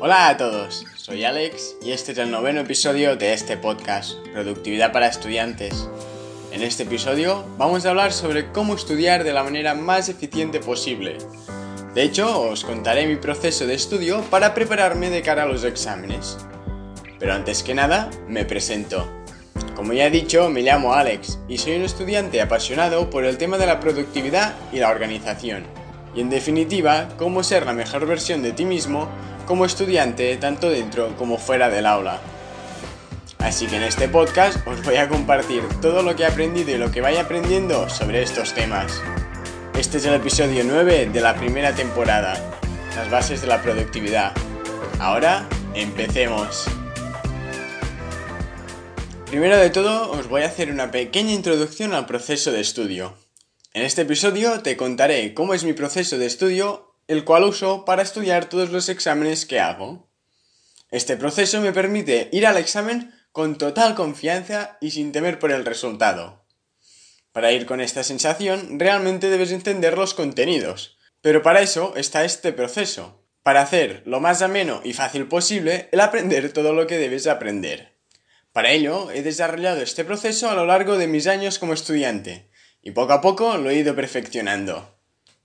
Hola a todos, soy Alex y este es el noveno episodio de este podcast, Productividad para Estudiantes. En este episodio vamos a hablar sobre cómo estudiar de la manera más eficiente posible. De hecho, os contaré mi proceso de estudio para prepararme de cara a los exámenes. Pero antes que nada, me presento. Como ya he dicho, me llamo Alex y soy un estudiante apasionado por el tema de la productividad y la organización. Y en definitiva, cómo ser la mejor versión de ti mismo como estudiante tanto dentro como fuera del aula. Así que en este podcast os voy a compartir todo lo que he aprendido y lo que vaya aprendiendo sobre estos temas. Este es el episodio 9 de la primera temporada, las bases de la productividad. Ahora, empecemos. Primero de todo, os voy a hacer una pequeña introducción al proceso de estudio. En este episodio te contaré cómo es mi proceso de estudio el cual uso para estudiar todos los exámenes que hago. Este proceso me permite ir al examen con total confianza y sin temer por el resultado. Para ir con esta sensación, realmente debes entender los contenidos, pero para eso está este proceso, para hacer lo más ameno y fácil posible el aprender todo lo que debes aprender. Para ello, he desarrollado este proceso a lo largo de mis años como estudiante, y poco a poco lo he ido perfeccionando.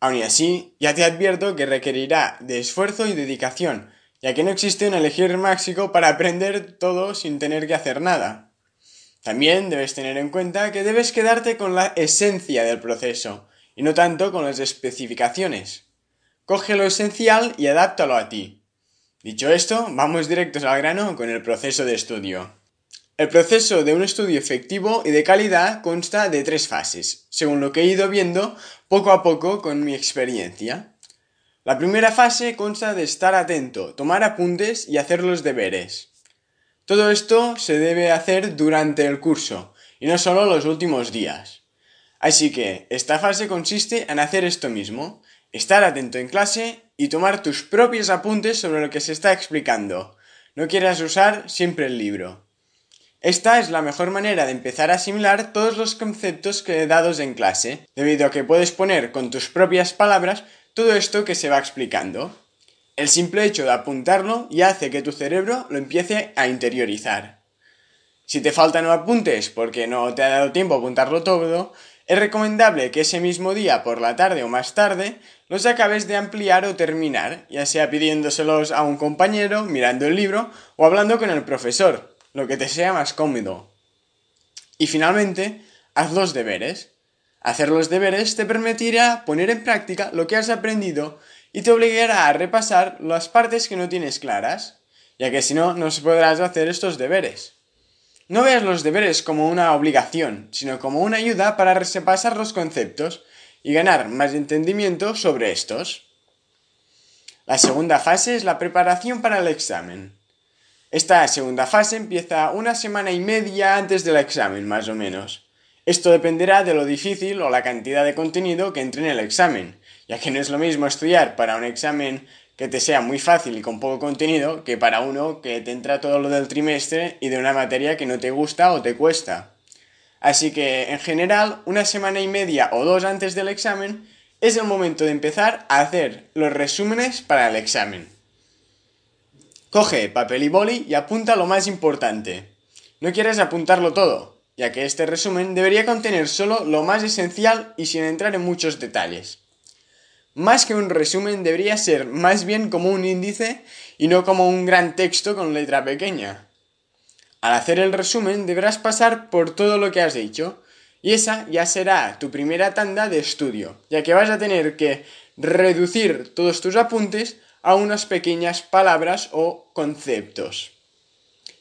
Aun así, ya te advierto que requerirá de esfuerzo y dedicación, ya que no existe un elegir máximo para aprender todo sin tener que hacer nada. También debes tener en cuenta que debes quedarte con la esencia del proceso, y no tanto con las especificaciones. Coge lo esencial y adáptalo a ti. Dicho esto, vamos directos al grano con el proceso de estudio. El proceso de un estudio efectivo y de calidad consta de tres fases, según lo que he ido viendo poco a poco con mi experiencia. La primera fase consta de estar atento, tomar apuntes y hacer los deberes. Todo esto se debe hacer durante el curso y no solo los últimos días. Así que esta fase consiste en hacer esto mismo, estar atento en clase y tomar tus propios apuntes sobre lo que se está explicando. No quieras usar siempre el libro. Esta es la mejor manera de empezar a asimilar todos los conceptos que he dados en clase, debido a que puedes poner con tus propias palabras todo esto que se va explicando. El simple hecho de apuntarlo ya hace que tu cerebro lo empiece a interiorizar. Si te faltan apuntes porque no te ha dado tiempo a apuntarlo todo, es recomendable que ese mismo día, por la tarde o más tarde, los acabes de ampliar o terminar, ya sea pidiéndoselos a un compañero, mirando el libro o hablando con el profesor, lo que te sea más cómodo. Y finalmente, haz los deberes. Hacer los deberes te permitirá poner en práctica lo que has aprendido y te obligará a repasar las partes que no tienes claras, ya que si no, no podrás hacer estos deberes. No veas los deberes como una obligación, sino como una ayuda para repasar los conceptos y ganar más entendimiento sobre estos. La segunda fase es la preparación para el examen. Esta segunda fase empieza una semana y media antes del examen, más o menos. Esto dependerá de lo difícil o la cantidad de contenido que entre en el examen, ya que no es lo mismo estudiar para un examen que te sea muy fácil y con poco contenido que para uno que te entra todo lo del trimestre y de una materia que no te gusta o te cuesta. Así que, en general, una semana y media o dos antes del examen es el momento de empezar a hacer los resúmenes para el examen. Coge papel y boli y apunta lo más importante. No quieres apuntarlo todo, ya que este resumen debería contener solo lo más esencial y sin entrar en muchos detalles. Más que un resumen debería ser más bien como un índice y no como un gran texto con letra pequeña. Al hacer el resumen deberás pasar por todo lo que has dicho, y esa ya será tu primera tanda de estudio, ya que vas a tener que reducir todos tus apuntes a unas pequeñas palabras o conceptos.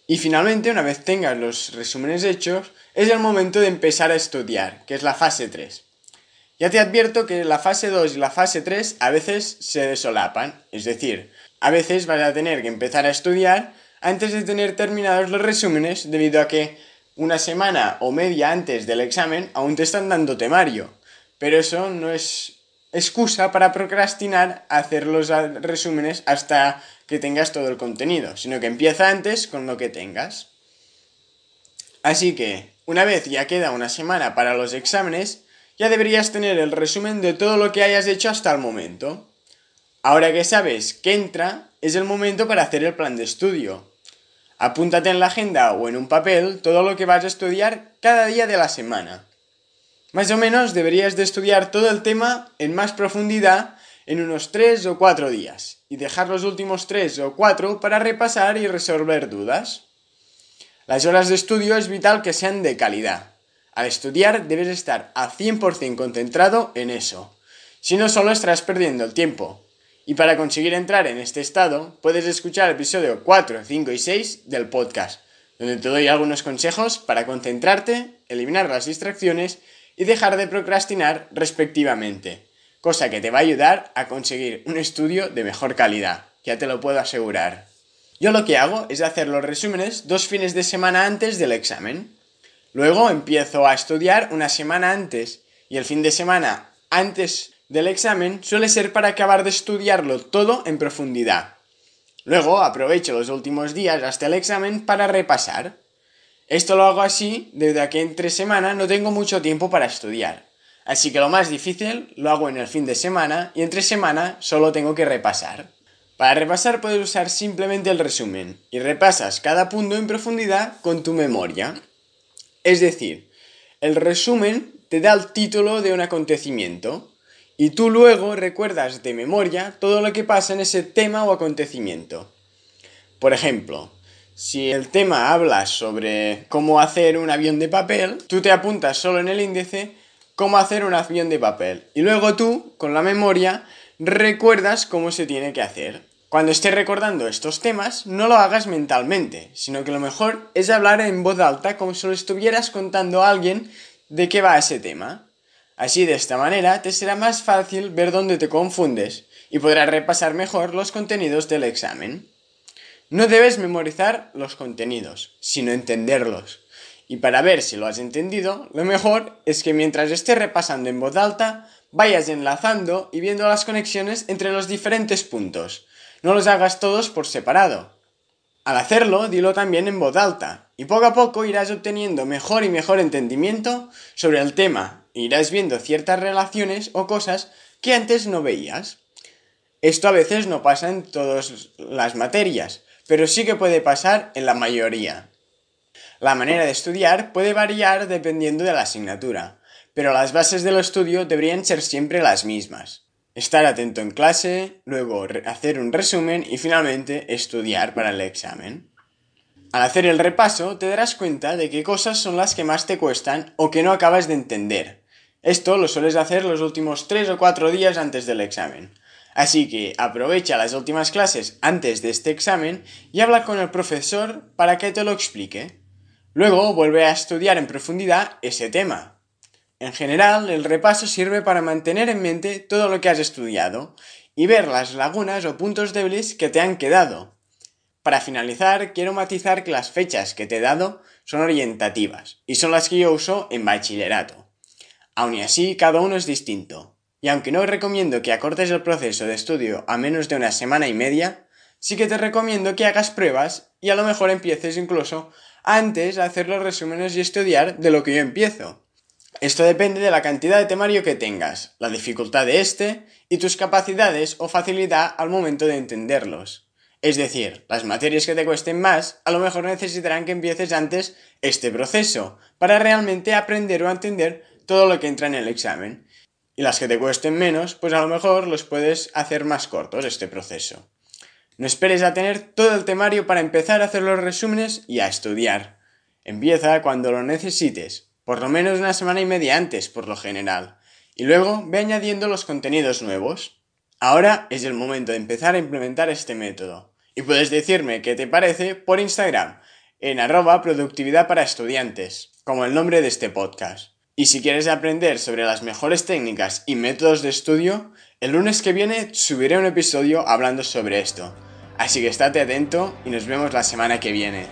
Y finalmente, una vez tengas los resúmenes hechos, es el momento de empezar a estudiar, que es la fase 3. Ya te advierto que la fase 2 y la fase 3 a veces se desolapan, es decir, a veces vas a tener que empezar a estudiar antes de tener terminados los resúmenes debido a que una semana o media antes del examen aún te están dando temario. Pero eso no es excusa para procrastinar hacer los resúmenes hasta que tengas todo el contenido, sino que empieza antes con lo que tengas. Así que, una vez ya queda una semana para los exámenes, ya deberías tener el resumen de todo lo que hayas hecho hasta el momento. Ahora que sabes que entra, es el momento para hacer el plan de estudio. Apúntate en la agenda o en un papel todo lo que vas a estudiar cada día de la semana. Más o menos deberías de estudiar todo el tema en más profundidad en unos 3 o 4 días y dejar los últimos 3 o 4 para repasar y resolver dudas. Las horas de estudio es vital que sean de calidad. Al estudiar debes estar a 100% concentrado en eso. Si no, solo estarás perdiendo el tiempo. Y para conseguir entrar en este estado, puedes escuchar el episodio 4, 5 y 6 del podcast, donde te doy algunos consejos para concentrarte, eliminar las distracciones y dejar de procrastinar respectivamente, cosa que te va a ayudar a conseguir un estudio de mejor calidad, ya te lo puedo asegurar. Yo lo que hago es hacer los resúmenes dos fines de semana antes del examen. Luego empiezo a estudiar una semana antes y el fin de semana antes del examen suele ser para acabar de estudiarlo todo en profundidad. Luego aprovecho los últimos días hasta el examen para repasar. Esto lo hago así desde que entre semana no tengo mucho tiempo para estudiar. Así que lo más difícil lo hago en el fin de semana y entre semana solo tengo que repasar. Para repasar puedes usar simplemente el resumen y repasas cada punto en profundidad con tu memoria. Es decir, el resumen te da el título de un acontecimiento y tú luego recuerdas de memoria todo lo que pasa en ese tema o acontecimiento. Por ejemplo, si el tema habla sobre cómo hacer un avión de papel, tú te apuntas solo en el índice cómo hacer un avión de papel y luego tú, con la memoria, recuerdas cómo se tiene que hacer. Cuando estés recordando estos temas, no lo hagas mentalmente, sino que lo mejor es hablar en voz alta como si lo estuvieras contando a alguien de qué va ese tema. Así de esta manera te será más fácil ver dónde te confundes y podrás repasar mejor los contenidos del examen. No debes memorizar los contenidos, sino entenderlos. Y para ver si lo has entendido, lo mejor es que mientras estés repasando en voz alta, vayas enlazando y viendo las conexiones entre los diferentes puntos, no los hagas todos por separado. Al hacerlo, dilo también en voz alta, y poco a poco irás obteniendo mejor y mejor entendimiento sobre el tema, e irás viendo ciertas relaciones o cosas que antes no veías. Esto a veces no pasa en todas las materias, pero sí que puede pasar en la mayoría. La manera de estudiar puede variar dependiendo de la asignatura, pero las bases del estudio deberían ser siempre las mismas estar atento en clase, luego hacer un resumen y finalmente estudiar para el examen. Al hacer el repaso te darás cuenta de qué cosas son las que más te cuestan o que no acabas de entender. Esto lo sueles hacer los últimos 3 o 4 días antes del examen. Así que aprovecha las últimas clases antes de este examen y habla con el profesor para que te lo explique. Luego vuelve a estudiar en profundidad ese tema, en general, el repaso sirve para mantener en mente todo lo que has estudiado y ver las lagunas o puntos débiles que te han quedado. Para finalizar, quiero matizar que las fechas que te he dado son orientativas y son las que yo uso en bachillerato. Aun así, cada uno es distinto. Y aunque no recomiendo que acortes el proceso de estudio a menos de una semana y media, sí que te recomiendo que hagas pruebas y a lo mejor empieces incluso antes a hacer los resúmenes y estudiar de lo que yo empiezo. Esto depende de la cantidad de temario que tengas, la dificultad de este y tus capacidades o facilidad al momento de entenderlos. Es decir, las materias que te cuesten más a lo mejor necesitarán que empieces antes este proceso para realmente aprender o entender todo lo que entra en el examen. Y las que te cuesten menos, pues a lo mejor los puedes hacer más cortos este proceso. No esperes a tener todo el temario para empezar a hacer los resúmenes y a estudiar. Empieza cuando lo necesites, por lo menos una semana y media antes, por lo general, y luego ve añadiendo los contenidos nuevos. Ahora es el momento de empezar a implementar este método, y puedes decirme qué te parece por Instagram, en arroba productividad para estudiantes, como el nombre de este podcast. Y si quieres aprender sobre las mejores técnicas y métodos de estudio, el lunes que viene subiré un episodio hablando sobre esto. Así que estate atento y nos vemos la semana que viene.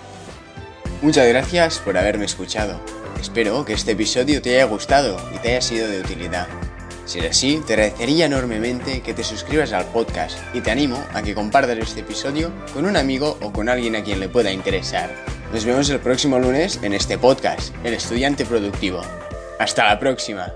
Muchas gracias por haberme escuchado. Espero que este episodio te haya gustado y te haya sido de utilidad. Si es así, te agradecería enormemente que te suscribas al podcast y te animo a que compartas este episodio con un amigo o con alguien a quien le pueda interesar. Nos vemos el próximo lunes en este podcast, El Estudiante Productivo. Hasta la próxima.